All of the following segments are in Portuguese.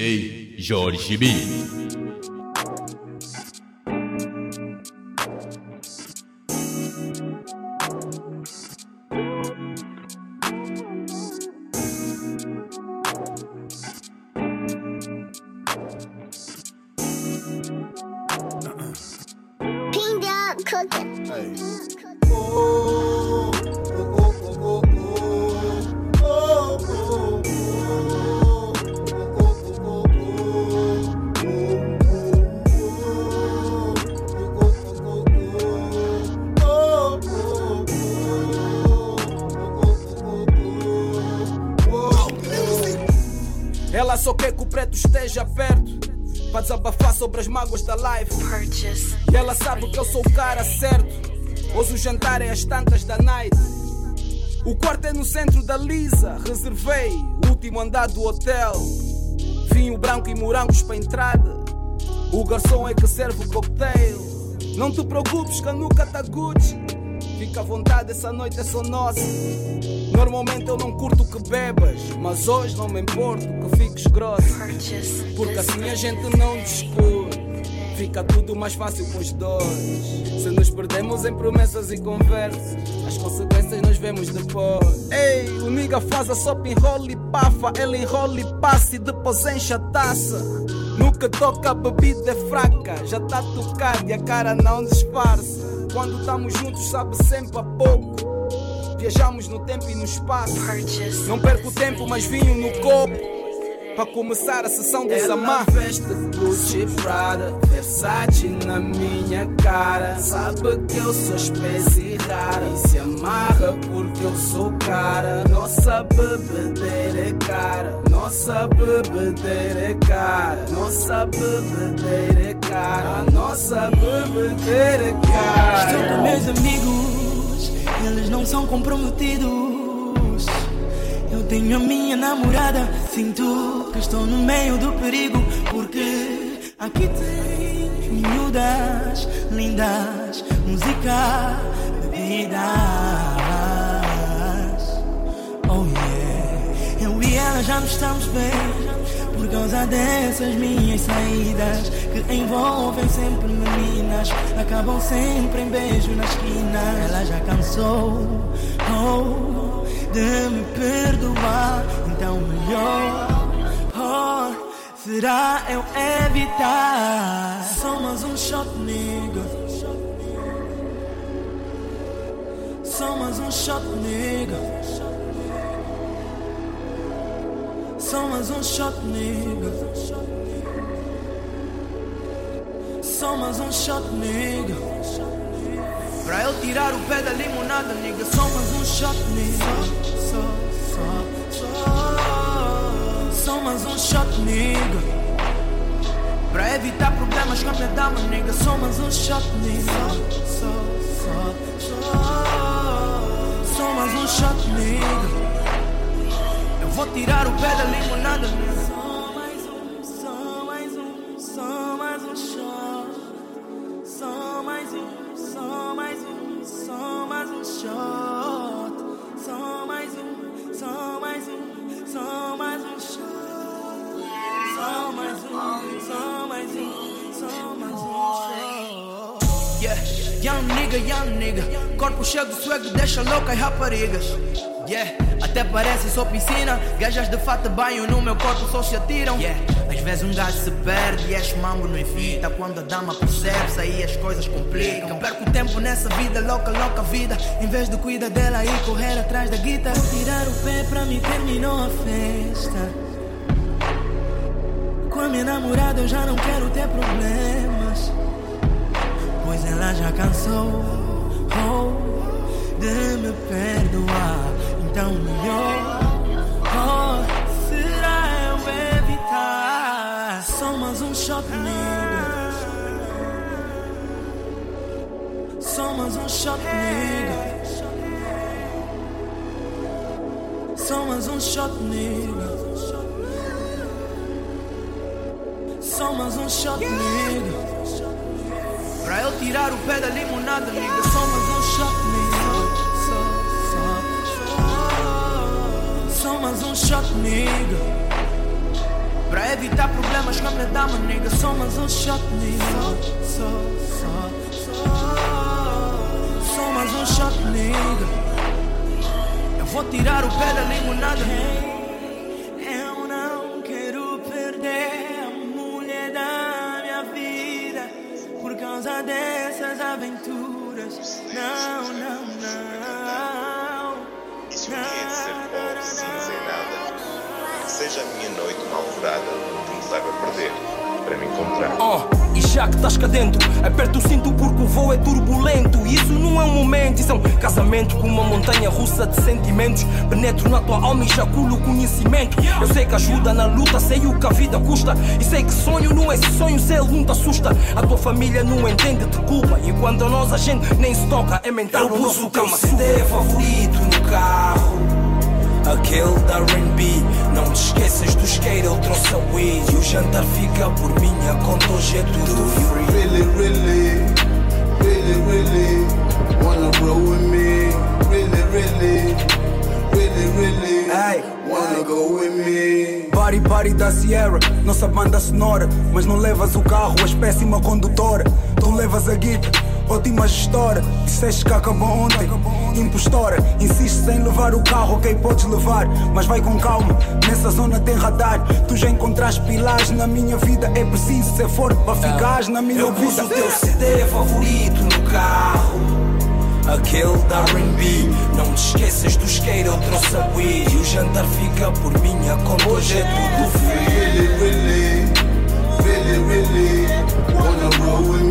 Ei, Jorge B. Lisa Reservei o último andar do hotel. Vinho branco e morangos para entrada O garçom é que serve o cocktail. Não te preocupes que a nuca tá Gucci Fica à vontade, essa noite é só nossa. Normalmente eu não curto que bebas Mas hoje não me importo que fiques grossa. Porque assim a gente não discute. Fica tudo mais fácil com os dois. Se nos perdemos em promessas e conversas, as consequências vemos depois. Ei, o nigga faz a sopa enrola e pafa, ela enrola e passa e depois enche a taça. No que toca a bebida é fraca, já tá tocado e a cara não disfarça. Quando estamos juntos, sabe sempre a pouco. Viajamos no tempo e no espaço. Não perco tempo, mas vinho no copo. Para começar a sessão dos amar. veste Gucci, Prada, Versace na minha cara. Sabe que eu sou espécie rara. E se amarra porque eu sou cara. Nossa bebedeira é cara. Nossa bebedeira é cara. Nossa bebedeira é cara. Nossa bebedeira é cara. Estou com meus amigos, eles não são comprometidos. Tenho a minha namorada, sinto que estou no meio do perigo. Porque aqui tem miúdas, lindas, música, bebidas. Oh yeah, eu e ela já não estamos bem. Por causa dessas minhas saídas que envolvem sempre meninas, acabam sempre em beijo na esquina. Ela já cansou oh, de me perdoar, então melhor oh, será eu evitar. Só mais um shot, nigga. Só mais um shot, nigga. Só mais um shot, nigga. Só mais um shot, nigga. Pra eu tirar o pé da limonada, nigga. Só mais um shot, nigga. Só, só, só. Só mais um shot, nigga. Pra evitar problemas com a minha dama, nigga. Só mais um shot, nigga. Só, só, só. Só mais um shot, nigga. Eu vou tirar o pé da limonada, nigga. Young nigga. Corpo cheio de swag, deixa louca e raparigas. Yeah, até parece só piscina. Gajas de fato banho no meu corpo só se atiram. Yeah, às vezes um gajo se perde e és mambo não evita. Quando a dama percebe, aí as coisas complicam. Perco tempo nessa vida, louca, louca vida. Em vez de cuidar dela e correr atrás da guita. Vou tirar o pé pra mim, terminou a festa. Com a minha namorada eu já não quero ter problemas. Ela já cansou oh, de me perdoar. Então melhor oh, será eu evitar. Só mais um shot, nigga. Só mais um shot, nigga. Só mais um shot, nigga. Só mais um shot, nigga. Tirar o pé da limonada, nigga. Só mais um shot, nigga. Só, mais um shot, nigga. Pra evitar problemas com a minha dama, nigga. Só mais um shot, nigga. Só, só, só, só. Mais um shot, nigga. Eu vou tirar o pé da limonada. Eu dessas aventuras. Não, não, não. Isso não, é ser pobre, sem nada. Seja a minha noite que me leva a perder para me encontrar. Oh, e já que estás cá dentro, aperta o cinto porque o voo é turbulento. E isso não é um momento, isso é um casamento com uma montanha russa de sentimentos. Penetro na tua alma e jaculo o conhecimento. Eu sei que ajuda na luta, sei o que a vida custa. E sei que sonho não é sonho, se ele não te assusta. A tua família não entende de culpa. E quando a nós a gente nem se toca, é mental. Eu pus o teu CD favorito no carro. Aquele da R&B Não te esqueças do skate, ele trouxe a weed E o jantar fica por minha conta, hoje é tudo free. Really, really, really, really Wanna roll with me. Really, really, really, really Hey, Wanna go with me. Body Body da Sierra, nossa banda sonora. Mas não levas o carro, és péssima condutora. Tu levas a guita, ótima gestora Disseste que acabou ontem, impostora Insistes em levar o carro, ok podes levar Mas vai com calma, nessa zona tem radar Tu já encontraste pilares na minha vida. É preciso ser forte para ficares na minha Eu vida. o teu CD favorito no carro. Aquele da R&B Não te esqueças do skate, eu trouxe a weed E o jantar fica por minha conta, hoje é tudo free. Really, really, really, really Wanna roll with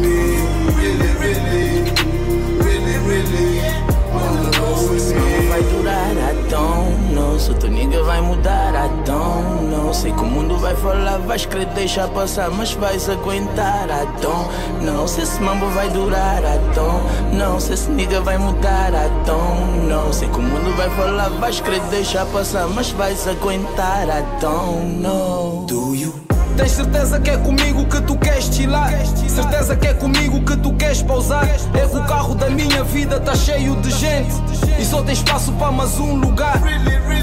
Se o teu nigga vai mudar, I don't know. Sei que o mundo vai falar, vais querer deixar passar, mas vais aguentar, I don't know. Se esse mambo vai durar, I don't know. Se esse nigga vai mudar, I don't know. Sei que o mundo vai falar, vais querer deixar passar, mas vais aguentar, I don't know. Do you? Tens certeza que é comigo que tu queres chilar? Certeza que é comigo que tu queres pausar? É que o carro da minha vida tá cheio de gente e só tem espaço para mais um lugar.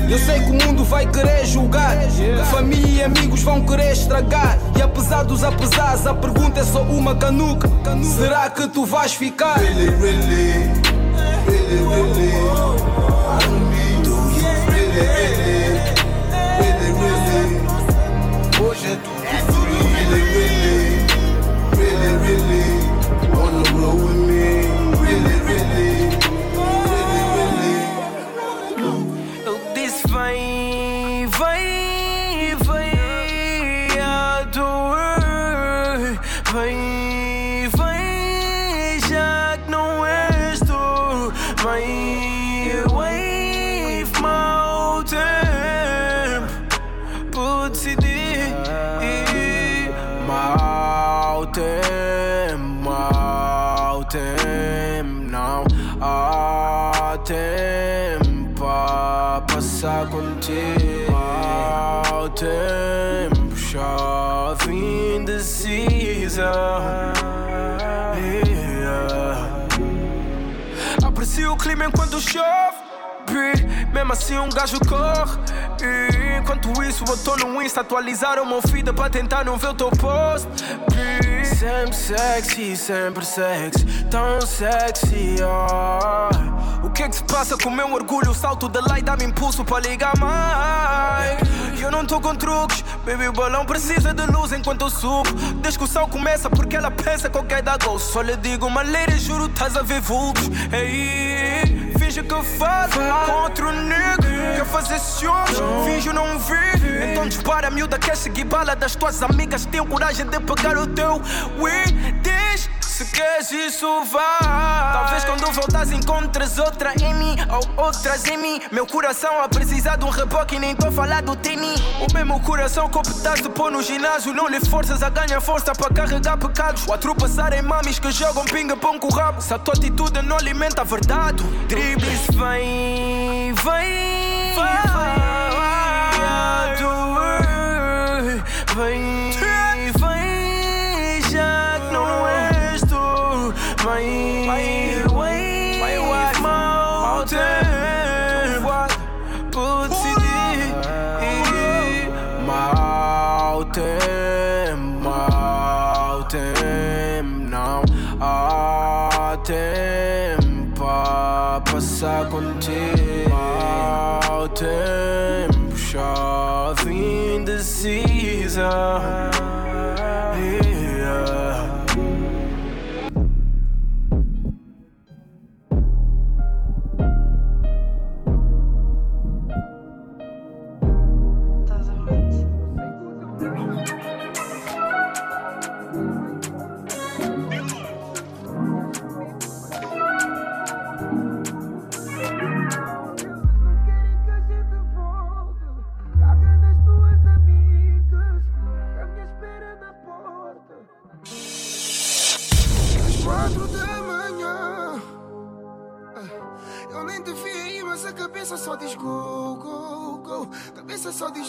Eu sei que o mundo vai querer julgar, família e amigos vão querer estragar. E apesar dos apesares, a pergunta é só uma canuca: será que tu vais ficar? Really, really, Really, really, really, Vem, wave decidir Mau tempo, mau tempo Não há tempo a passar contigo Mau tempo, chove indecisa Yeah. Aprecio o clima enquanto chove. Mesmo assim um gajo corre Enquanto isso eu tô no Insta Atualizar o meu feed pra tentar não ver o teu post. Sempre sexy, sempre sexy Tão sexy, ah. O que é que se passa com o meu orgulho? O salto da lei dá-me impulso para ligar mais eu não tô com truques Baby, o balão precisa de luz enquanto eu subo Discussão começa porque ela pensa que eu quero dar gol Só lhe digo uma lady, juro, estás a ver vultos Ei, finge que faz contra o nigga Quer fazer ciúmes, finge não vir Então dispara, miúda, quer seguir bala das tuas amigas. Tenho coragem de pegar o teu weed Diz se queres isso vá. Talvez quando voltas encontres outra em mim Ou outras em mim. Meu coração a precisar de um reboque nem tô a falar do tini. O mesmo coração que optaste pôr no ginásio Não lhe forças a ganhar força para carregar pecados. Ou a tropeçar em mames que jogam pinga-pão com o rabo. Se a tua atitude não alimenta a verdade Dribles vem, vem, vai, doer Vem, vem, contigo. Mau tempo, chove indecisa.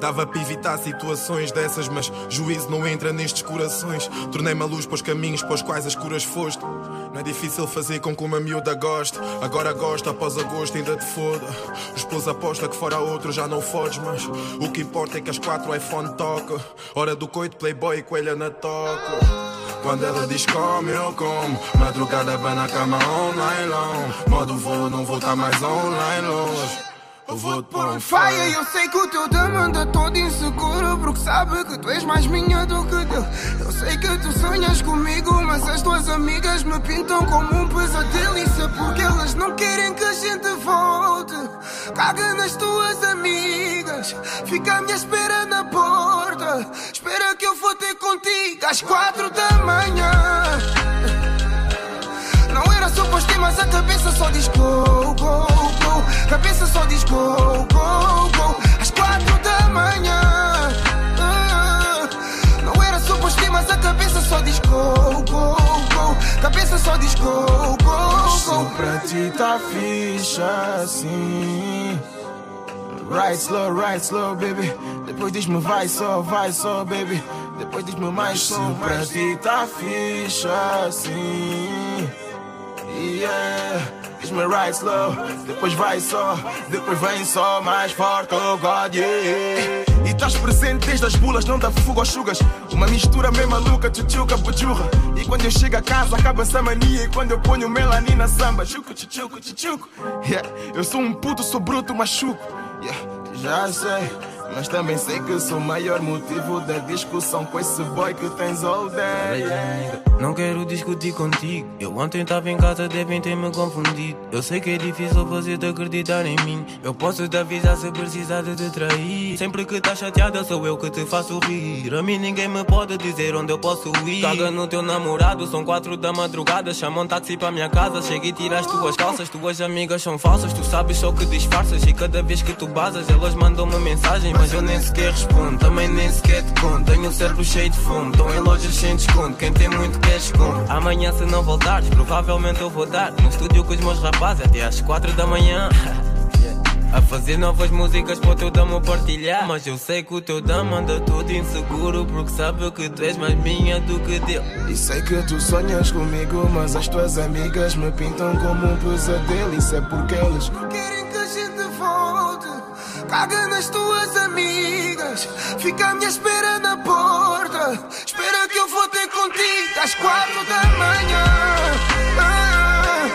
Dava para evitar situações dessas, mas juízo não entra nestes corações. Tornei-me a luz para os caminhos para os quais as curas foste. Não é difícil fazer com que uma miúda goste. Agora gosta, após agosto ainda te foda. O esposo aposta que fora outro já não fodes, mas o que importa é que as quatro iPhone toca. Hora do coito, playboy e coelha na toca. Quando ela diz come, eu como. Madrugada vai na cama online long. Modo voo, não vou estar mais online longe. Eu vou te pôr um fire. Eu sei que o teu dama anda todo inseguro. Porque sabe que tu és mais minha do que dele. Eu sei que tu sonhas comigo. Mas as tuas amigas me pintam como um pesadelo. Isso é porque elas não querem que a gente volte. Caga nas tuas amigas. Fica à minha espera na porta. Espera que eu vou ter contigo às quatro da manhã. Ir, mas a cabeça só diz go, go, go. Cabeça só diz go, go, go. Às quatro da manhã. Não era suposto mas a cabeça só diz go, go, go. Cabeça só diz go, go, go. Se pra ti tá ficha assim. Right slow, right slow, baby. Depois diz-me vai só, vai só, baby. Depois diz-me mais som, pra ti tá ficha assim. Yeah. Diz-me right slow, depois vai só, depois vem só mais forte, oh God, yeah. E estás presente desde as bulas, não dá fuga aos chugas. Uma mistura meio maluca, tchutchuca, bujurra. E quando eu chego a casa, acaba essa mania. E quando eu ponho melanina, samba, chuco, tchutchuco, tchutchuco. Yeah. Eu sou um puto, sou bruto, machuco. Yeah. Já sei. Mas também sei que sou o maior motivo da discussão com esse boy que tens all day. Não quero discutir contigo. Eu ontem estava em casa, devem ter me confundido. Eu sei que é difícil fazer-te acreditar em mim. Eu posso te avisar se precisar de te trair. Sempre que estás chateada, sou eu que te faço rir. A mim ninguém me pode dizer onde eu posso ir. Caga no teu namorado, são quatro da madrugada. Chama um táxi para minha casa. Chega e tira as tuas calças. Tuas amigas são falsas, tu sabes só que disfarças. E cada vez que tu basas, elas mandam uma mensagem mas eu nem sequer respondo. Também nem sequer te conto. Tenho o cérebro cheio de fome, estão em lojas sem desconto. Quem tem muito quer esconde. Amanhã, se não voltares, provavelmente eu vou dar no estúdio com os meus rapazes até às quatro da manhã. A fazer novas músicas para o teu dama partilhar. Mas eu sei que o teu dama anda todo inseguro. Porque sabe que tu és mais minha do que dele. E sei que tu sonhas comigo. Mas as tuas amigas me pintam como um pesadelo. Isso é porque eles querem que. Caga nas tuas amigas. Fica minha espera na porta. Espera que eu vou ter contigo às quatro da manhã. Ah,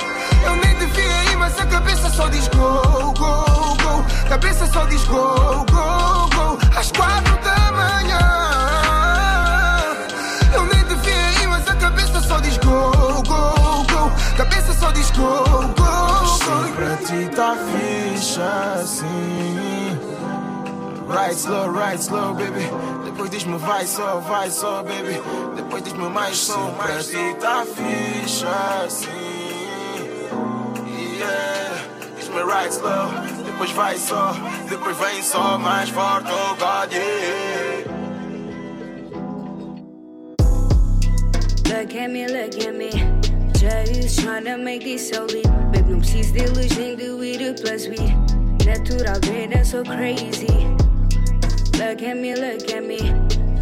eu nem devia ir, mas a cabeça só diz go, go, go. Cabeça só diz go, go, go. Às quatro da manhã. Eu nem devia ir, mas a cabeça só diz go, go, go. Cabeça só diz go, go, go. Pra ti tá ficha assim. Right slow, right slow, baby. Depois diz-me vai só, vai só, baby. Depois diz-me mais som, pra ti tá ficha assim. Yeah. Diz-me right slow, depois vai só, depois vem só mais forte, oh God. Look at me, look at me. Just trying to make this so lit. Babe, não preciso deles nem do it plus weed. Natural, great and so crazy. Look at me, look at me.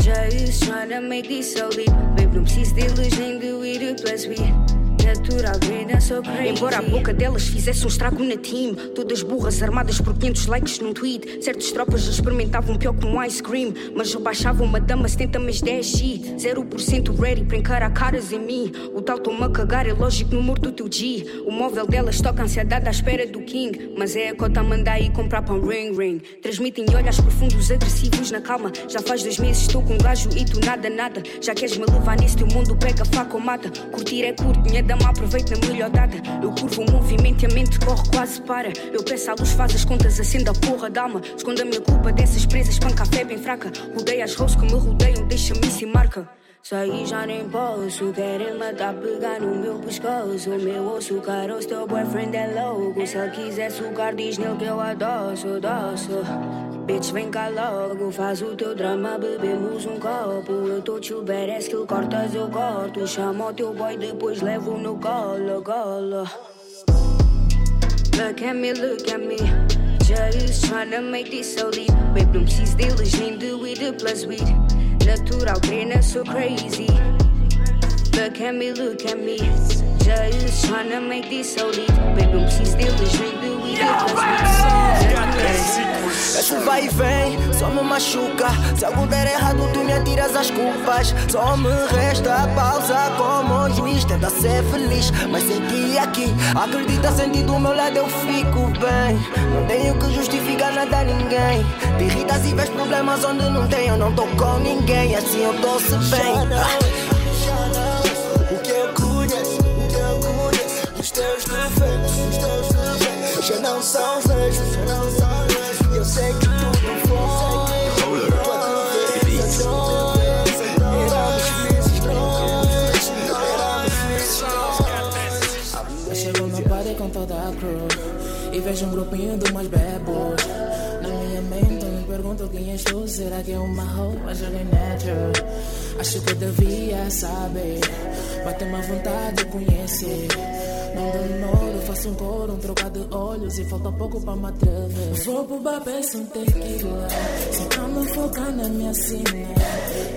Just trying to make this so lit. Babe, não preciso deles nem do it plus we natural, so crazy. Embora a boca delas fizesse um estrago na team, todas burras armadas por 500 likes num tweet. Certas tropas já experimentavam pior que um ice cream, mas eu baixava uma dama 70 mais 10 shit. 0% ready para encarar caras em mim. O tal toma a cagar, é lógico no morto do teu G. O móvel delas toca ansiedade à espera do King, mas é a cota mandar ir comprar pão ring ring. Transmitem olhos profundos, agressivos na calma. Já faz dois meses estou com um gajo e tu nada, nada. Já queres me levar nesse teu mundo, pega faca ou mata. Curtir é curto, minha dama aproveita a melhor data. Eu curvo o movimento e a mente corre quase para. Eu peço à luz, faz as contas, acenda a porra da alma. Esconda a minha culpa dessas presas, panca a fé bem fraca. Rodeia as rosas que me rodeiam, deixa-me sem marca. Saí já nem posso, querem matar, pegar no meu pescoço. Meu osso, caroço, teu boyfriend é louco. Se ele quiser sugar, diz nele que eu adoço, doço. Bitch, vem cá logo, faz o teu drama, bebemos um copo. Eu tô te que ele cortas, eu corto. Chama o teu boy, depois levo no colo, colo. Look at me, look at me. Just trying to make this so deep. Babe, não preciso deles, nem do weed plus weed. Natural, treina, so crazy. Look at me, look at me. Just trying to make this so deep. Babe, não preciso deles, nem do weed plus weed. Esse vai e vem, só me machuca. Se algo der errado, tu me atiras as culpas. Só me resta a pausa como juiz. Tenta ser feliz, mas senti aqui. Acredita, senti do meu lado, eu fico bem. Não tenho que justificar nada a ninguém. Te irritas e vês problemas onde não tenho. Eu não tô com ninguém, assim eu tô-se bem. O que eu conheço, o que eu conheço. Os teus defeitos, os teus defeitos. Já não são os mesmos, já não são os mesmos. Eu sei que tudo foi. Tua cabeça Éramos felizes nós Éramos felizes Eu chego no party com toda a crew. E vejo um grupinho de umas bebos. Na minha mente me pergunto quem és tu? Será que é uma roupa natural Acho que devia saber. Bate uma vontade de conhecer demoro, faço um coro, um trocar de olhos e falta pouco para me atrever. Vou pro peço um tequila, só pra me focar na minha cena.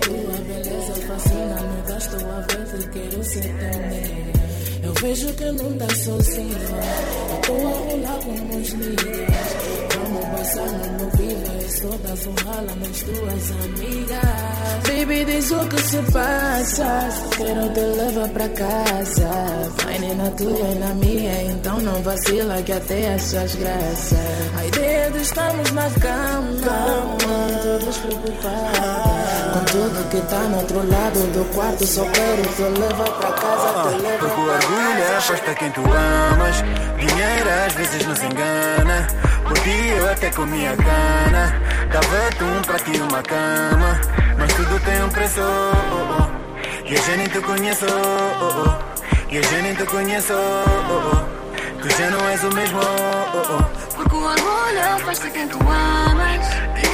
Tua beleza fascina, me gasto a ver, quero ser teu Eu vejo que não tá sozinha, eu tô a rolar com os líderes. Passar no vivo, todas um rala nas tuas amigas. Baby, diz o que se passa. Quero te levar pra casa. Vai nem na tua e na minha, então não vacila que até achas graça. A ideia de estarmos na cama, todos preocupados. Com tudo que tá no outro lado do quarto, só quero te levar pra casa. Levar Porque o orgulho é aposta quem tu amas. Dinheiro às vezes nos engana. Por ti eu até comia cana. Dava-te um prato e uma cama. Mas tudo tem um preço. Oh, oh. E eu já nem te conheço. Oh. E eu já nem te conheço. Tu já não és o mesmo. Porque o orgulho faz-te quem tu amas.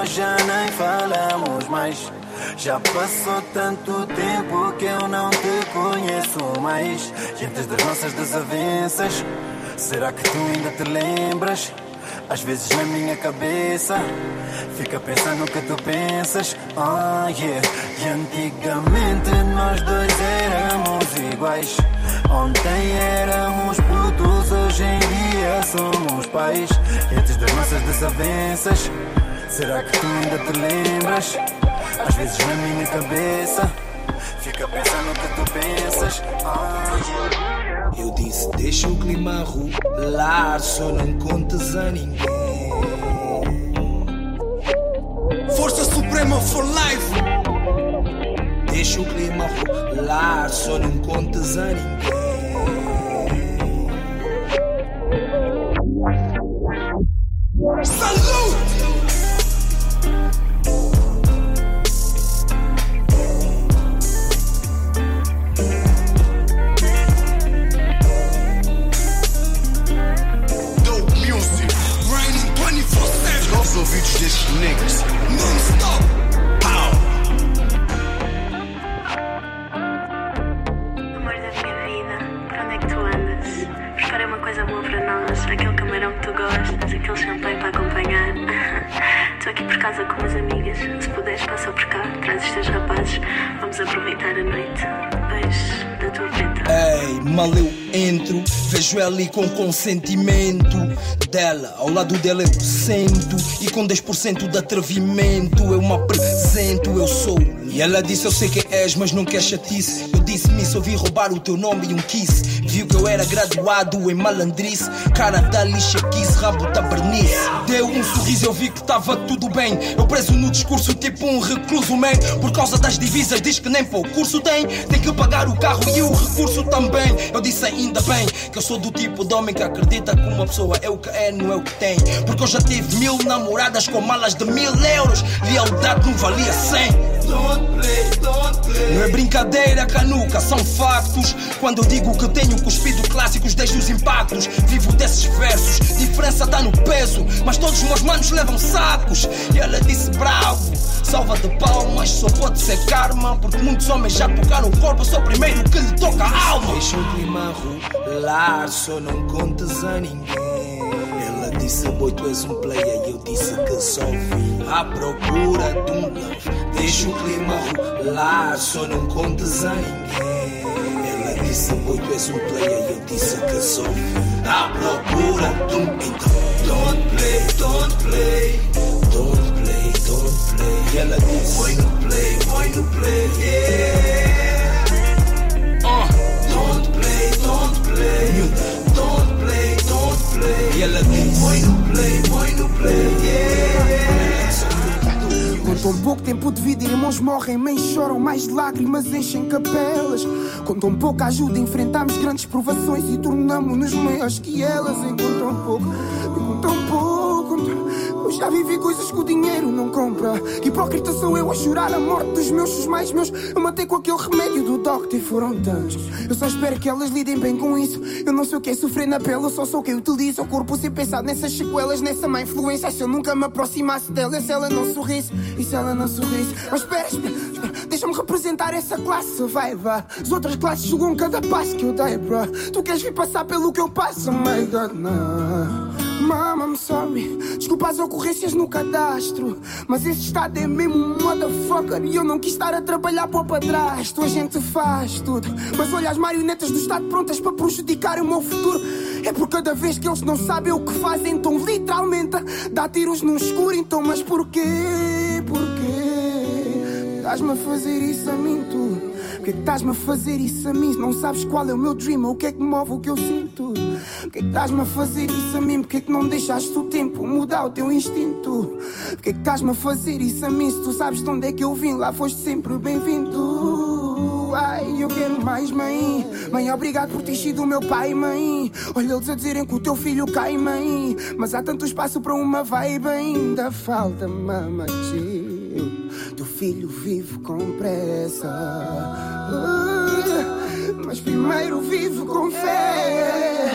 Nós já nem falamos mais. Já passou tanto tempo que eu não te conheço mais. E antes das nossas desavenças, será que tu ainda te lembras? Às vezes na minha cabeça Fica pensando o que tu pensas Ah, yeah E antigamente nós dois éramos iguais Ontem éramos putos, hoje em dia somos pais E antes das nossas desavenças Será que tu ainda te lembras? Às vezes na minha cabeça Fica pensando o que tu pensas Ah, eu disse, deixa o clima rolar, só não contes a ninguém. Força Suprema for Life. Deixa o clima rolar, só não contes a ninguém. Consentimento dela. Ao lado dela eu sento e com 10% de atrevimento eu me apresento, eu sou. E ela disse: Eu sei quem és, mas não quer chatice. Eu disse-me, só vi roubar o teu nome e um kiss. Viu que eu era graduado em malandrice, cara da lixa, kiss, rabo da bernice. Deu um sorriso, eu vi que estava tudo bem. Eu preso no discurso, tipo um recluso, man. Por causa das divisas, diz que nem para o curso tem. Tem que pagar o carro e o recurso também. Eu disse ainda bem que eu sou do tipo de homem que acredita que uma pessoa é o que é, não é o que tem. Porque eu já tive mil namoradas com malas de mil euros. Lealdade não valia cem. Não é brincadeira, canuca, são factos. Quando eu digo que tenho cuspido clássicos, deixo os impactos. Vivo desses versos, diferença tá no peso. Mas todos os meus manos levam sacos. E ela disse bravo, salva de palmas, só pode ser karma. Porque muitos homens já tocaram o corpo, eu sou o primeiro que lhe toca a alma. Deixa o clima rolar, só não contes a ninguém. Disse, boy, tu és um player. E eu disse que só vim à procura de um. Deixa o clima rolar, só não contes a. Ela disse, boy, tu és um player. E eu disse que só vim à procura de um então. Don't play, don't play. Don't play, don't play. E ela disse, boy, no play, boy, no play, yeah. Uh. Don't play, don't play. Play. E ela disse, boy, no play, boy, no play, yeah. Com tão pouco tempo de vida, irmãos morrem, mães choram, mais lágrimas enchem capelas. Com tão pouca ajuda, enfrentamos grandes provações e tornamos-nos maiores que elas. Em tão pouco, com tão pouco, já vivi coisas que o dinheiro não compra. Hipócrita sou eu a chorar a morte dos meus, os mais meus. Eu matei com aquele remédio do doctor e foram tantos. Eu só espero que elas lidem bem com isso. Eu não sei o que é sofrer na pele, eu só sou quem utiliza o corpo sem pensar nessas sequelas, nessa má influência. Se eu nunca me aproximasse dela, se ela não sorrisse, e se ela não sorrisse. Mas espera, espera, espera, deixa-me representar essa classe, vai, vá. As outras classes julgam cada passo que eu dei, bro. Tu queres vir passar pelo que eu passo, my god, não. Mama, I'm sorry. Desculpa as ocorrências no cadastro. Mas esse estado é mesmo um motherfucker. E eu não quis estar a trabalhar para o padrasto. A gente faz tudo. Mas olha as marionetas do Estado prontas para prejudicar o meu futuro. É por cada vez que eles não sabem o que fazem. Então, literalmente, dá tiros no escuro. Então, mas porquê? Porquê? Estás-me a fazer isso a mim, tu? Que estás-me a fazer isso a mim? Não sabes qual é o meu dream? O que é que move o que eu sinto? Porquê que estás-me a fazer isso a mim? Porquê que não deixaste o tempo mudar o teu instinto? Porquê que estás-me a fazer isso a mim? Se tu sabes de onde é que eu vim, lá foste sempre bem-vindo. Ai, eu quero mais, mãe. Mãe, obrigado por ter sido o meu pai, mãe. Olha eles a dizerem que o teu filho cai, mãe. Mas há tanto espaço para uma vibe, ainda falta mamãe. Teu filho vive com pressa. Ah, Mas primeiro vive com fé.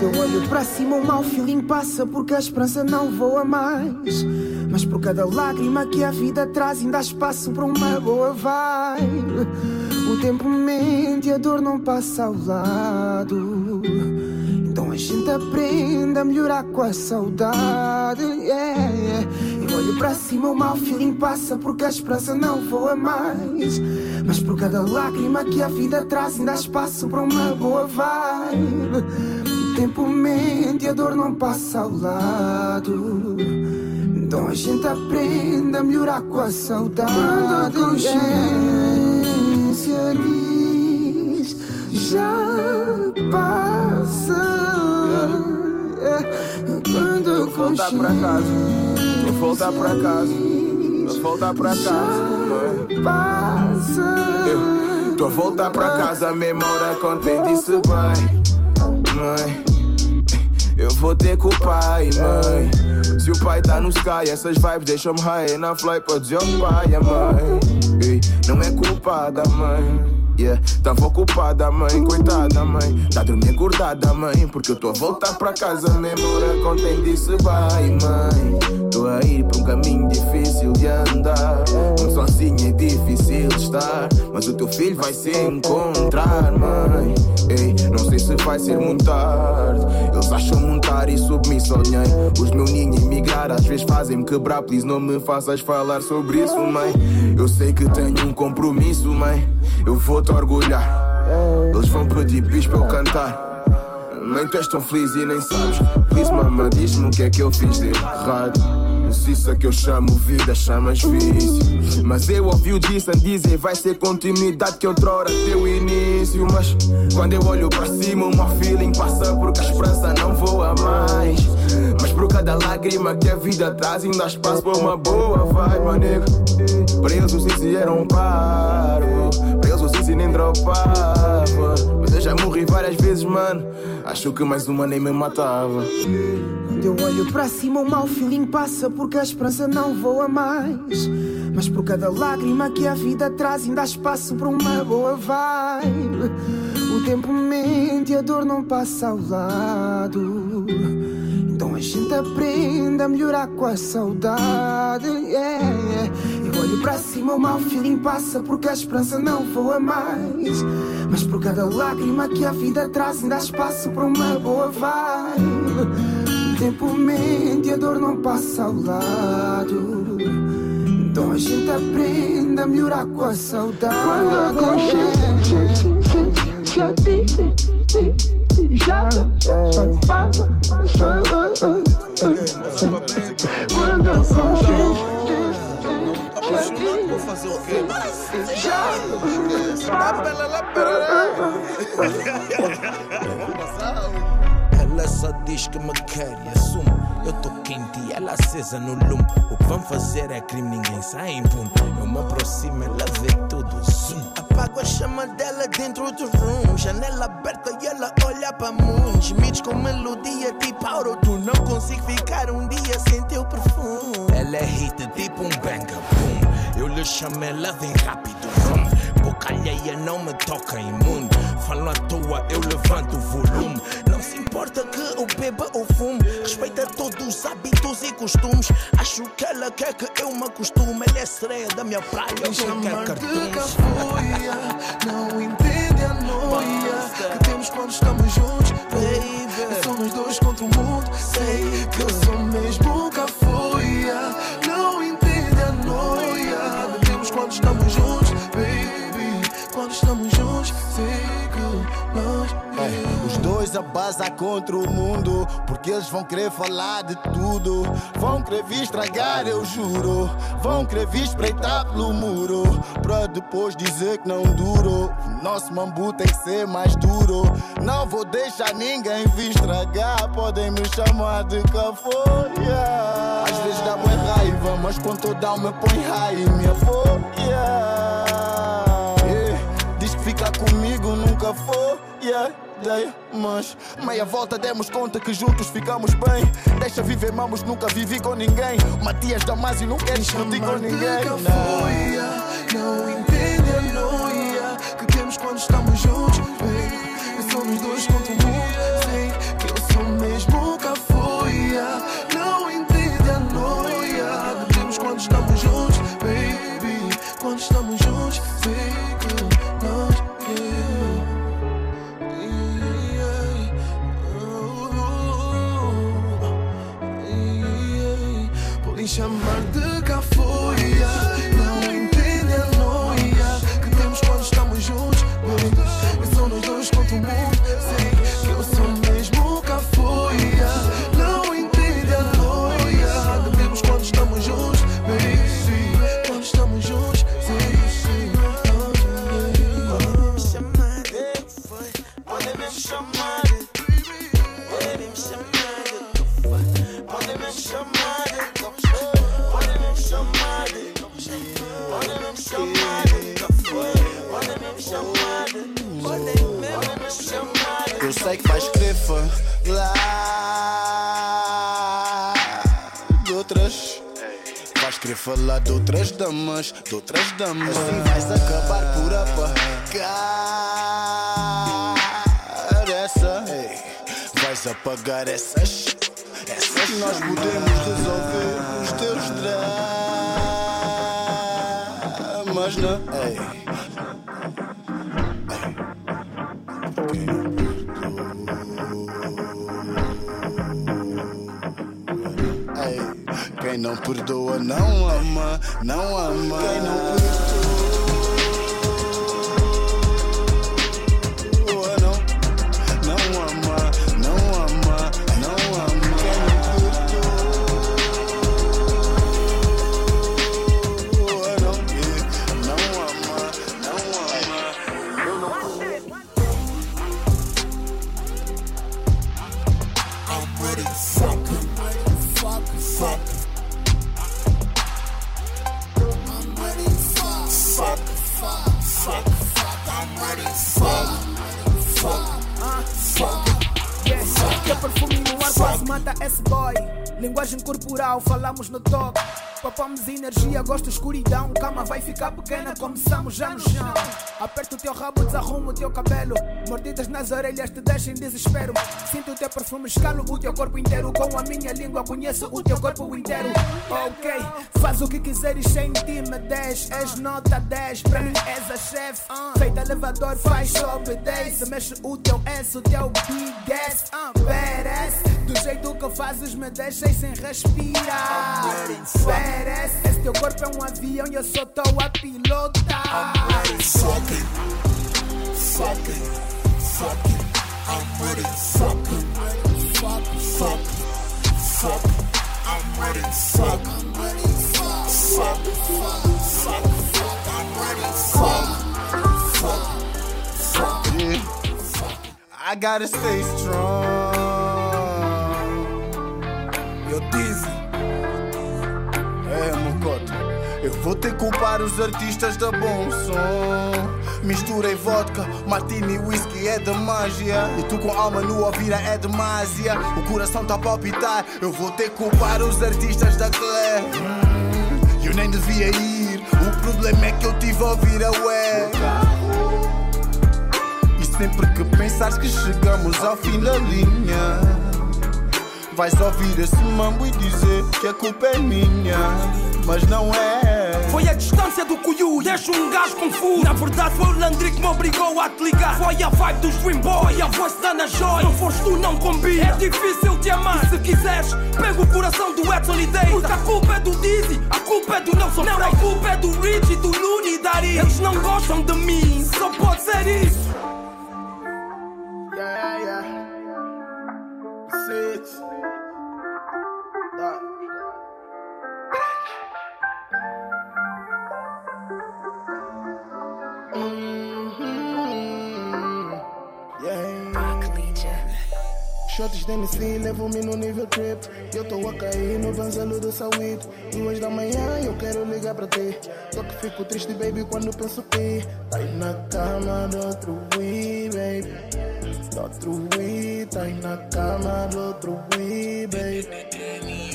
Eu olho para cima, o mau feeling passa porque a esperança não voa mais. Mas por cada lágrima que a vida traz, ainda há espaço para uma boa vibe. O tempo mente e a dor não passa ao lado. Então a gente aprende a melhorar com a saudade. Yeah, olho para cima, o mau feeling passa porque a esperança não voa mais. Mas por cada lágrima que a vida traz, ainda há espaço para uma boa vibe. O tempo mente e a dor não passa ao lado. Então a gente aprende a melhorar com a saudade. Quando a consciência diz já passa. Quando a Voltar pra casa. Vou voltar pra casa. Vou voltar pra casa. passa. Eu tô voltar pra casa, memória contente disse bem. Mãe, eu vou ter com o pai, mãe. Se o pai tá no sky, essas vibes deixam-me high na fly pra dizer ao pai, a mãe. Ei, não é culpa da mãe. Yeah, tava ocupada, mãe, coitada, mãe. Tá dormindo acordada, mãe, porque eu tô a voltar pra casa mesmo. Ora, contem disse vai, mãe. Tô a ir pra um caminho difícil de andar. Um sozinho é difícil estar. Mas o teu filho vai se encontrar, mãe. Ei, não sei se vai ser muito tarde. Eles acham montar e submisso ao dinheiro. Os meus ninhos emigrar às vezes fazem-me quebrar. Please, não me faças falar sobre isso, mãe. Eu sei que tenho um compromisso, mãe. Eu vou te orgulhar. Eles vão pedir bis para eu cantar. Mãe, tu és tão feliz e nem sabes. Please, mama, diz-me o que é que eu fiz de errado. Se isso é que eu chamo vida, chamas vício. Mas eu ouvi o Dissan dizer vai ser continuidade que outrora deu início. Mas quando eu olho para cima, meu feeling passa porque a esperança não voa mais. Mas por cada lágrima que a vida traz, ainda há espaço para uma boa vibe, nego. Para eles o Sissi era um paro. Para eles o Sissi nem dropava. Já morri várias vezes, mano. Acho que mais uma nem me matava. Quando eu olho para cima, o mau feeling passa porque a esperança não voa mais. Mas por cada lágrima que a vida traz, ainda há espaço para uma boa vibe. O tempo mente e a dor não passa ao lado. Então a gente aprende a melhorar com a saudade. Yeah. Eu olho para cima, o mau feeling passa porque a esperança não voa mais. Mas por cada lágrima que a vida traz, ainda há espaço para uma boa vibe. Tempo mente e a dor não passa ao lado. Então a gente aprende a melhorar com a saudade. Quando a consciência quando consciência Vou fazer o quê? Ela só diz que me quer e assume. Eu tô quente e ela acesa no lume. O que vamos fazer é crime, ninguém sai impune. Eu me aproximo, ela vê tudo. Zoom. Apago a chama dela dentro do room. Janela aberta e ela olha pra mundo. Gemidos com melodia tipo auto. Não consigo ficar um dia sem teu perfume. Ela é hit tipo um banga boom. Eu lhe chamo, ela vem rápido. Boca alheia não me toca imundo. Falo à toa, eu levanto o volume. Não se importa que eu beba ou fume. Respeita todos os hábitos e costumes. Acho que ela quer que eu me acostume. Ela é sereia da minha praia. Eu não quero cafoia Não entende a noia Que temos quando estamos juntos, baby Somos dois contra o mundo Sei que eu sou Os dois a bazar contra o mundo Porque eles vão querer falar de tudo. Vão querer vir estragar, eu juro. Vão querer vir espreitar pelo muro Pra depois dizer que não durou Nosso mambu tem que ser mais duro. Não vou deixar ninguém vir estragar Podem me chamar de cafoia. Às vezes dá boa raiva Mas quando tô down me põe high e me nunca foi. Yeah, yeah, mas meia volta demos conta que juntos ficamos bem. Deixa viver, mamos, nunca vivi com ninguém. Matias Damasio não quer discutir com ninguém. de não. cafoia Não entende a noia Que temos quando estamos juntos, baby Somos dois contra o mundo falar de outras damas, de outras damas. Assim vais acabar por apagar. essa. Vais apagar essas. Essas nós podemos resolver os teus dramas, não? Ei. Não perdoa não ama, não ama. Quem não perdoa. Corporal, falamos no toque. Papamos energia, gosto escuridão. Cama vai ficar pequena, começamos já no chão. Aperta o teu rabo, desarruma o teu cabelo. Mordidas nas orelhas te deixam em desespero. Sinto o teu perfume, escalo o teu corpo inteiro. Com a minha língua conheço o teu corpo inteiro. Ok, faz o que quiseres sem ti me 10. És nota 10, pra mim és a chefe. Feita elevador, faz obedece. Mexe o teu S, o teu big ass. Uh, Do jeito que fazes, me deixas sem respirar. Parece, esse teu corpo é um avião e eu só tô a pilotar. Fuck it, fuck it, fuck it. I'm ready, fuck it, fuck fuck fuck. I'm ready, fuck fuck fuck fuck. I'm ready, fuck fuck fuck. I gotta stay strong. Yo dizzy. É, Mocota. Eu vou ter que culpar os artistas da bom som. Misturei vodka, martini e whisky é de mágia. E tu com alma no ouvir é demasia. O coração tá a palpitar. Eu vou ter que culpar os artistas da Claire. Hum, eu nem devia ir. O problema é que eu tive a ouvir a ué. E sempre que pensares que chegamos ao fim da linha, vais ouvir esse mambo e dizer que a culpa é minha. Mas não é. Foi a distância do Cuyu, deixa um gajo confuso. Na verdade, foi o Landry que me obrigou a te ligar. Foi a vibe dos Dream Boy, a voz da Ana Joy. Não foste tu, não combina. É difícil te amar. E se quiseres, pega o coração do Edson e deita. Porque a culpa é do Dizzy, a culpa é do Nelson Não, a culpa é do Rich, do Looney e Dari. Eles não gostam de mim, só pode ser isso. MC levam-me no nível trip. Eu tô a cair no vanzelo do saúde. Duas da manhã eu quero ligar pra ti. Só que fico triste, baby, quando penso que tá na cama do outro Wii, baby. Do outro Wii, tá na cama do outro Wii, baby.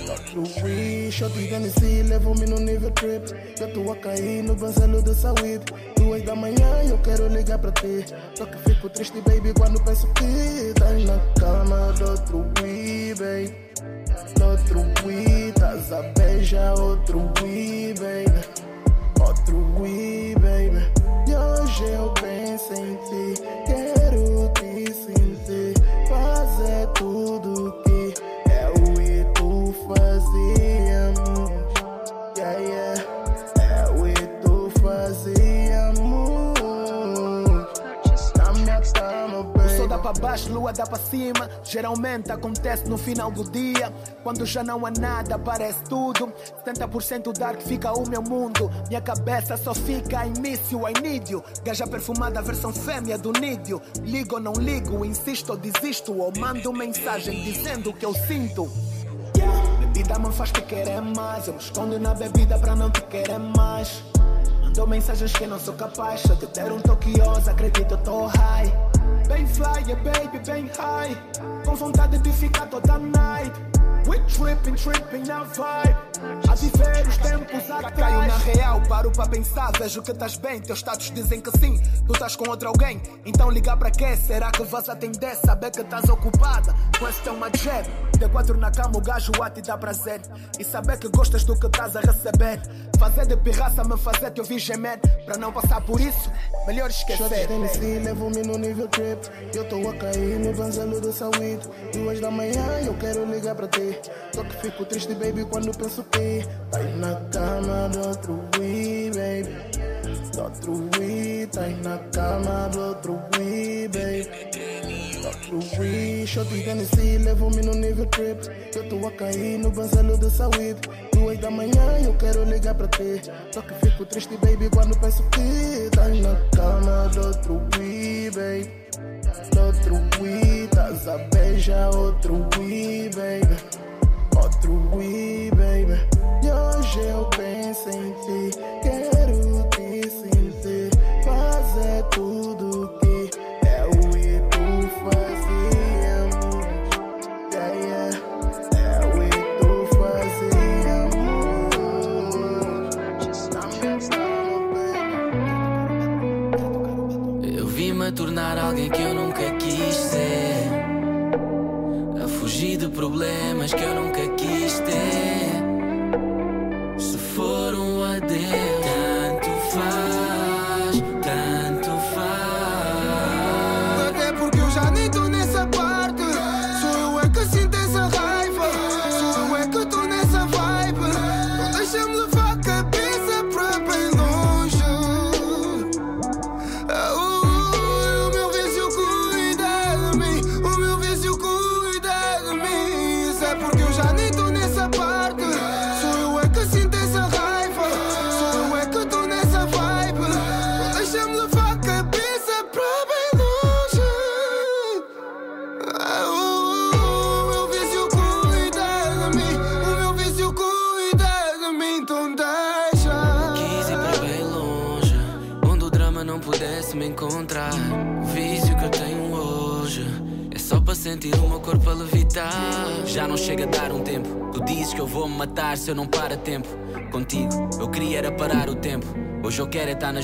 Outro Wii, shots de MC levam-me no nível trip. Eu tô a cair no vanzelo do saúde. Da manhã eu quero ligar pra ti. Só que fico triste, baby, quando penso que tá aí na cama do outro Wii, baby. Do outro Wii, estás a beijar outro Wii, baby. Outro Wii, baby. E hoje eu penso em ti, quero te sentir. Fazer tudo baixo, lua dá pra cima. Geralmente acontece no final do dia. Quando já não há nada, parece tudo. 70% dark fica o meu mundo. Minha cabeça só fica início, I need you. Gaja perfumada, versão fêmea do nídio. Ligo ou não ligo, insisto ou desisto. Ou mando mensagem dizendo o que eu sinto. Bebida me faz te querer mais. Eu me escondo na bebida pra não te querer mais. Mandou mensagens que não sou capaz. Eu te der um toquioso, acredito, eu tô high. Bem fly, yeah, baby, bem high. Com vontade de ficar toda night. We tripping, tripping na vibe. A viver os tempos atrás. Caio na real, paro para pensar. Vejo que estás bem, teus status dizem que sim. Tu estás com outro alguém, então ligar para quê? Será que vas atender? Saber que estás ocupada com esse teu jab. D4 na cama, o gajo a te dá prazer. E saber que gostas do que estás a receber. Fazer de pirraça, me fazer te ouvir gemer. Para não passar por isso, melhor esquecer. Tennessee, levo-me no nível trip. Eu tô a cair no vanzelo do saúde. Duas da manhã, eu quero ligar para ti. Só que fico triste, baby, quando penso que aí na cama do outro we, baby. Outro we, tá na cama do outro we, baby. Outro we, shot em Tennessee, levo-me no nível trip. Eu tô a cair no vanzelo do saúde. Duas da manhã, eu quero ligar para ti. Só que fico triste, baby, quando penso que tá na cama do outro we, baby. Outro we, estás a beijar outro we, baby. Outro we, baby. E hoje eu penso em ti,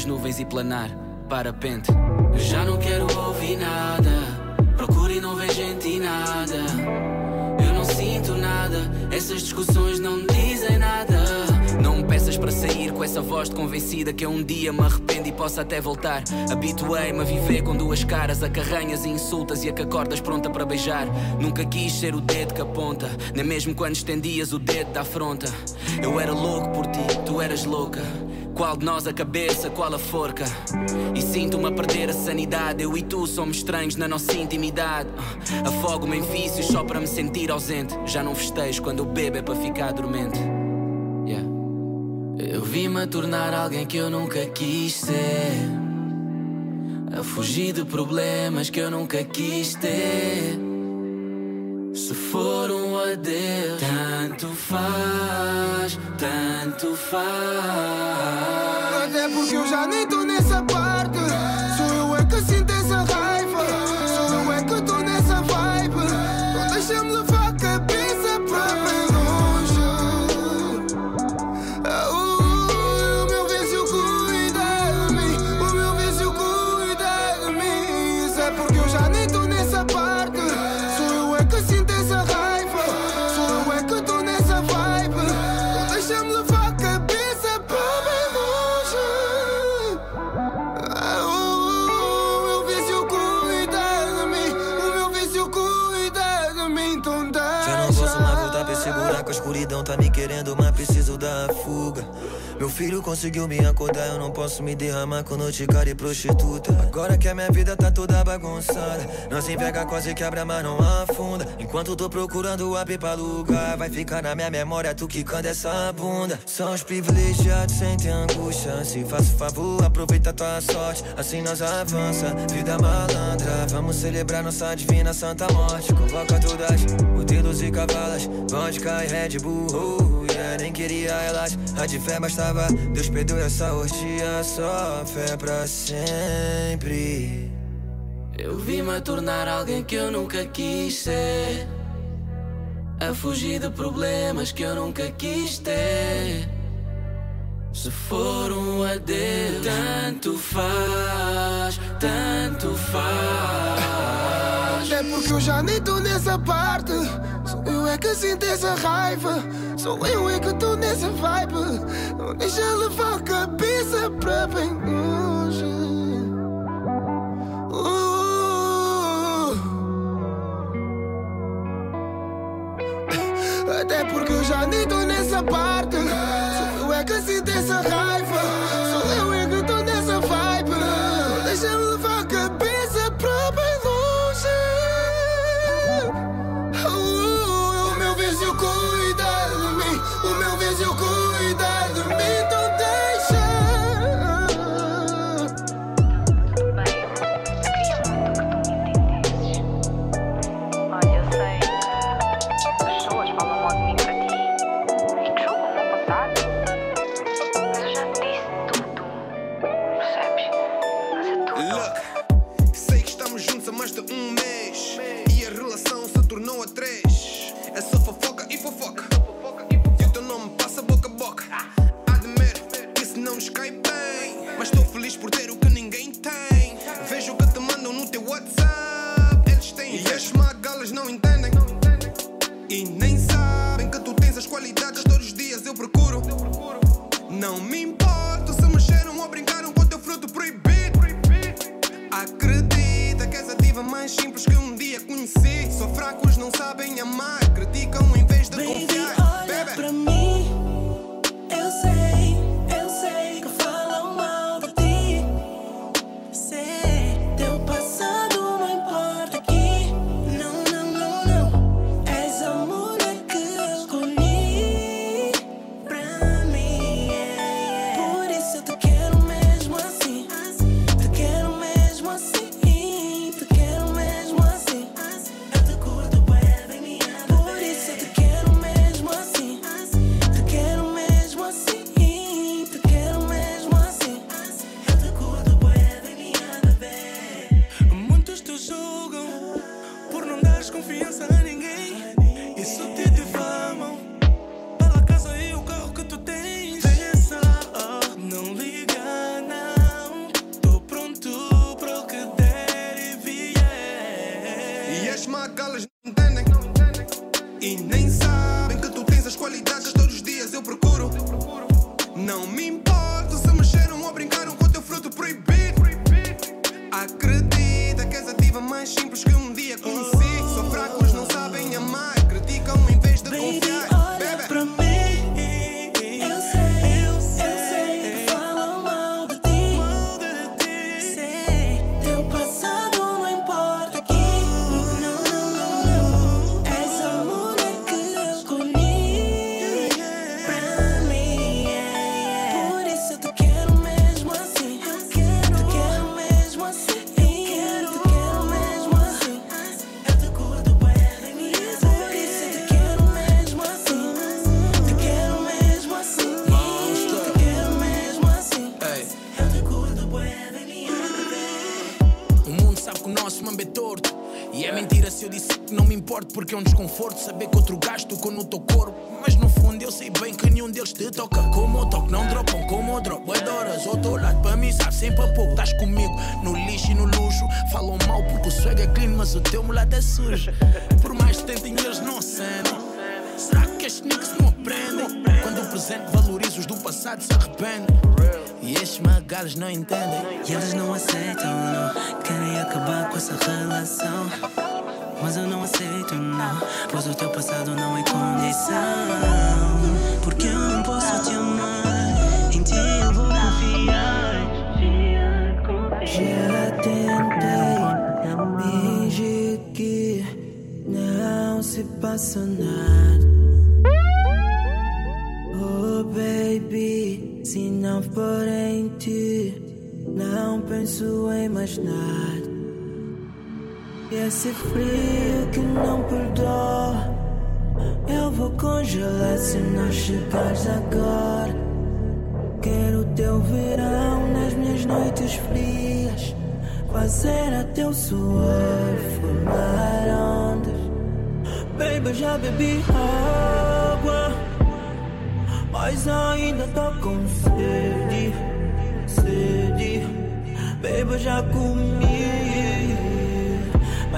nuvens e planar. Parapente. Já não quero ouvir nada. Procuro e não vejo em ti nada. Eu não sinto nada. Essas discussões não me dizem nada. Não me peças para sair com essa voz de convencida que eu um dia me arrependo e posso até voltar. Habituei-me a viver com duas caras, a carranhas e insultas e a que acordas pronta para beijar. Nunca quis ser o dedo que aponta, nem mesmo quando estendias o dedo da afronta. Eu era louco por ti, tu eras louca. Qual de nós a cabeça, qual a forca? E sinto-me a perder a sanidade. Eu e tu somos estranhos na nossa intimidade. Afogo-me em vícios só para me sentir ausente. Já não festejo quando eu bebo é para ficar dormente. Yeah. Eu vi-me a tornar alguém que eu nunca quis ser. A fugir de problemas que eu nunca quis ter. Se for um adeus, tanto faz, tanto faz. Até porque eu já nem tô nessa parte. Meu filho conseguiu me acordar, eu não posso me derramar com noite, cara e prostituta. Agora que a minha vida tá toda bagunçada, não se pega, quase quebra, mas não afunda. Enquanto tô procurando o AP pra lugar, vai ficar na minha memória tu quicando essa bunda. São os privilegiados, sentem angústia. Se faço favor, aproveita tua sorte, assim nós avança. Vida malandra, vamos celebrar nossa divina santa morte. Convoca todas, os dedos e cavalas, vodka e Red Bull. Yeah, nem queria elas, a de fé bastava. Deus perdoe essa orgia, só fé pra sempre. Eu vi-me a tornar alguém que eu nunca quis ser. A fugir de problemas que eu nunca quis ter. Se for um adeus, tanto faz, tanto faz. É porque eu já nem tô nessa parte. Que sinto essa raiva. Sou eu é que tô nessa vibe. Não deixa levar a cabeça para bem longe. Até porque eu já nem tô nessa parte. Tornou a três. É só fofoca e fofoca desconforto saber que outro gajo tocou no teu corpo. Mas no fundo eu sei bem que nenhum deles te toca. Como eu toco, não dropam como eu dropo. Adoras, outro lado para mim, sabe sempre a pouco. Estás comigo no lixo e no luxo. Falam mal porque o swag é clean, mas o teu mulado é sujo. Por mais que tentem, eles não acendem. Será que estes niggas não aprendem? Quando o presente valoriza os do passado se arrependem. E estes magalos não entendem. E eles não aceitam, não. Querem acabar com essa relação. Mas eu não aceito, não. Pois o teu passado não é condição. Porque eu não posso te amar. Em ti eu vou confiar. Já tentei fingir que não se passa nada. Oh baby, se não for em ti, não penso em mais nada. E esse frio que não perdoa, eu vou congelar se não chegares agora. Quero teu verão nas minhas noites frias. Fazer até o suor formar ondas. Baby, já bebi água, mas ainda tô com sede, sede. Baby, já comi,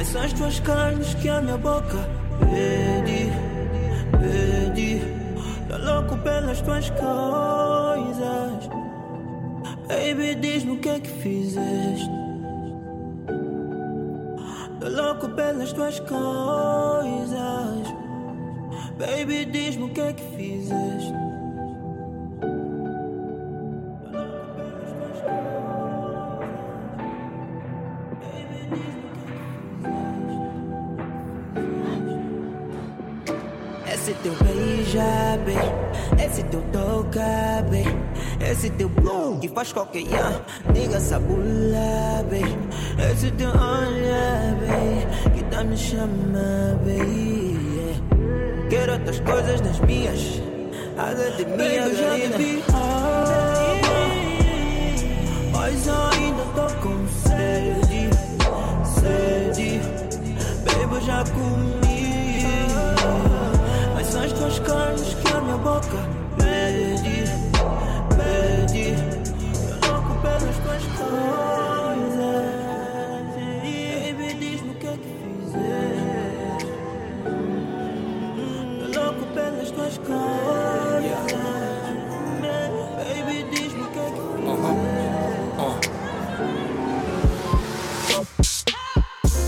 mas são as tuas carnes que a minha boca pede, pede. Tô louco pelas tuas coisas. Baby, diz-me o que é que fizeste. Tô louco pelas tuas coisas. Baby, diz-me o que é que fizeste. Bem. Esse teu tocar, bem. Esse teu blow que faz qualquer ya. Diga sabula, bem. Esse teu olhar, bem. Que tá me chamando, bem. Quero outras coisas das minhas. Nada de minha Baby, já Mas ainda tô com boca pede, pede. Eu louco pelas tuas coisas. Baby, diz-me o que é que fizeste. Eu louco pelas tuas coisas. Baby, diz-me o que é que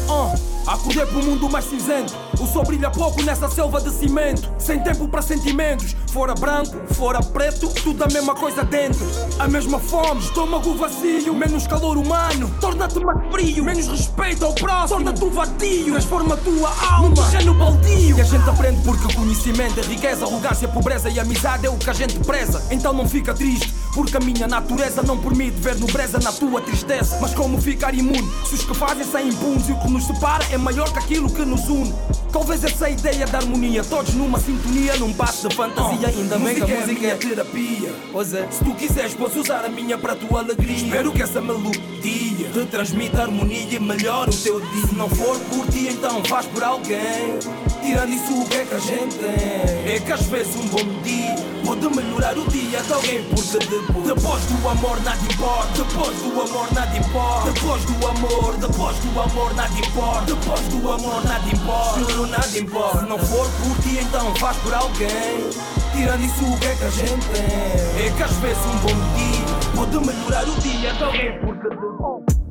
Uh, acordei pro mundo mais cinzento. Sol brilha pouco nessa selva de cimento. Sem tempo para sentimentos. Fora branco, fora preto, tudo a mesma coisa dentro. A mesma fome, estômago vazio, menos calor humano. Torna-te mais frio, menos respeito ao próximo. Torna-te um vadio, transforma a tua alma num terreno baldio. E a gente aprende porque conhecimento é riqueza, arrogância, pobreza e amizade é o que a gente preza. Então não fica triste. Porque a minha natureza não permite ver nobreza na tua tristeza. Mas como ficar imune se os que fazem saem impunes e o que nos separa é maior que aquilo que nos une? Talvez essa ideia da harmonia, todos numa sintonia, num passo de fantasia. Ainda bem que a música é terapia. Pois é, se tu quiseres, posso usar a minha para a tua alegria. Espero que essa melodia te transmita harmonia e melhore o teu dia. Se não for por ti, então faz por alguém. Tirando isso, o que é que a gente tem? É que às vezes um bom dia pode melhorar o dia de alguém, porque depois, depois do amor nada importa. Depois do amor nada importa. Depois do amor, depois do amor nada importa. Depois do amor nada importa. Juro, nada importa. Se não for por ti, então faz por alguém. Tirando isso, o que é que a gente tem? É que às vezes um bom dia pode melhorar o dia de alguém, porque depois.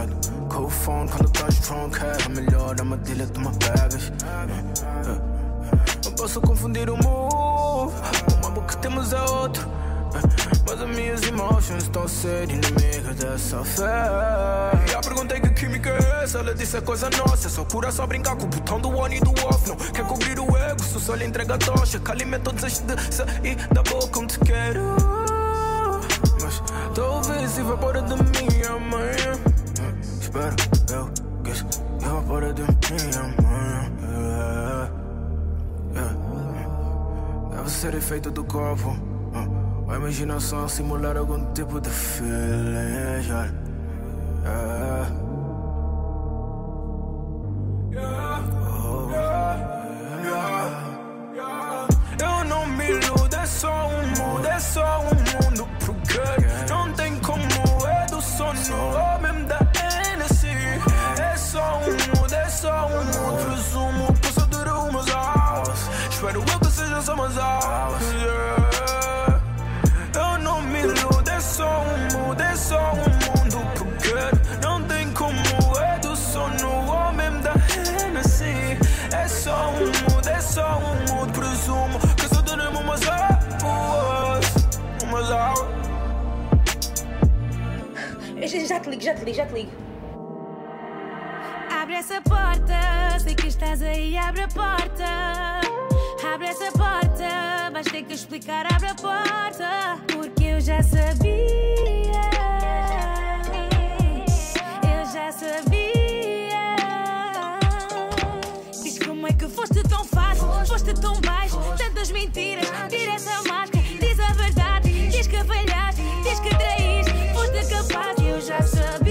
Ah, Cuidado, com o phone quando estás drunk É melhor dar uma de uma bagas Não posso confundir o move O mambo que temos é outro. Mas as minhas emotions estão a ser inimigas dessa fé. E a pergunta é que química é essa? Ela disse é coisa nossa É só cura, só brincar com o botão do on e do off. Não quer cobrir o ego, se o sol entrega a tocha. Que alimenta o desejo de sair da boca onde quero. Mas talvez evapora de mim amanhã Espero eu que se evapora de mim amanhã Yeah, yeah. Deve ser efeito do corpo uh, A imaginação simular algum tipo de feeling yeah. Yeah. Eu não me iludo, é só um mundo, é só um mundo porque não Ligo, já te ligo. Abre essa porta, sei que estás aí, abre a porta. Abre essa porta, vais ter que explicar, abre a porta. Porque eu já sabia. Eu já sabia. Diz como é que foste tão fácil, foste tão baixo. Tantas mentiras, tira essa máscara, diz a verdade. Diz que falhaste, diz que traíste, foste capaz. Eu já sabia.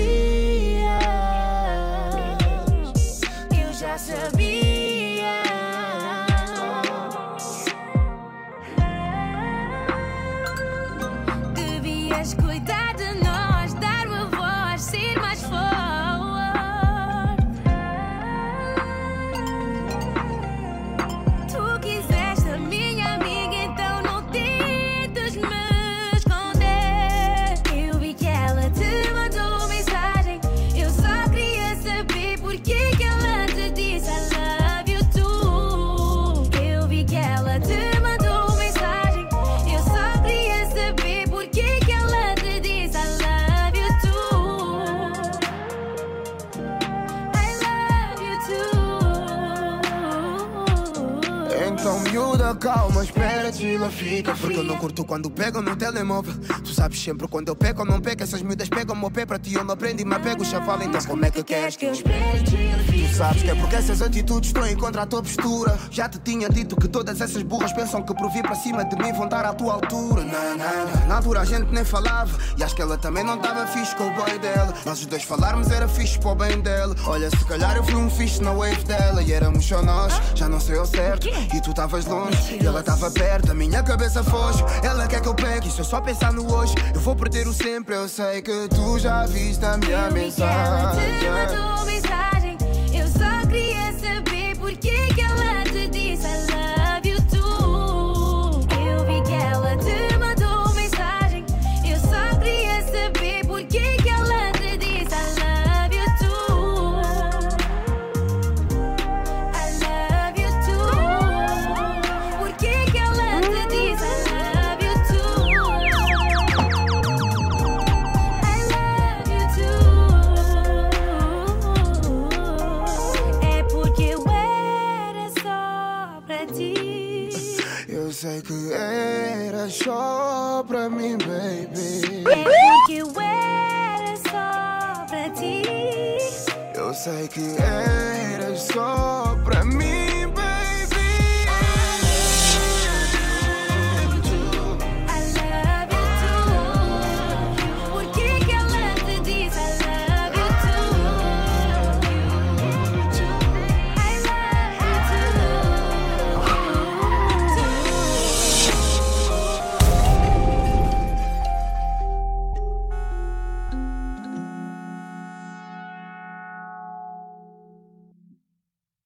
Eu já espera, chila, fica. Porque eu não curto quando pego no telemóvel. Tu sabes sempre quando eu pego ou não pego. Essas miúdas pegam o meu pé para ti, eu não aprendi, mas pego o chaval. Então como é que queres que eu espere? Tu sabes que é porque essas atitudes estão em contra a tua postura. Já te tinha dito que todas essas burras pensam que por vir para cima de mim vão estar à tua altura. Não, não, Na altura a gente nem falava. E acho que ela também não estava fixe com o boy dela. Nós os dois falarmos era fixe para o bem dela. Olha, se calhar eu fui um fixe na wave dela. E éramos só nós, já não sei ao certo. E tu estavas longe, e ela estava perto. A minha cabeça foge. Ela quer que eu pegue, e se eu só pensar no hoje, eu vou perder o sempre. Eu sei que tu já viste a minha Eu vi que ela te mandou mensagem. Eu só queria saber por que era só pra mim, baby. É porque eu era só pra ti. Eu sei que era só pra mim.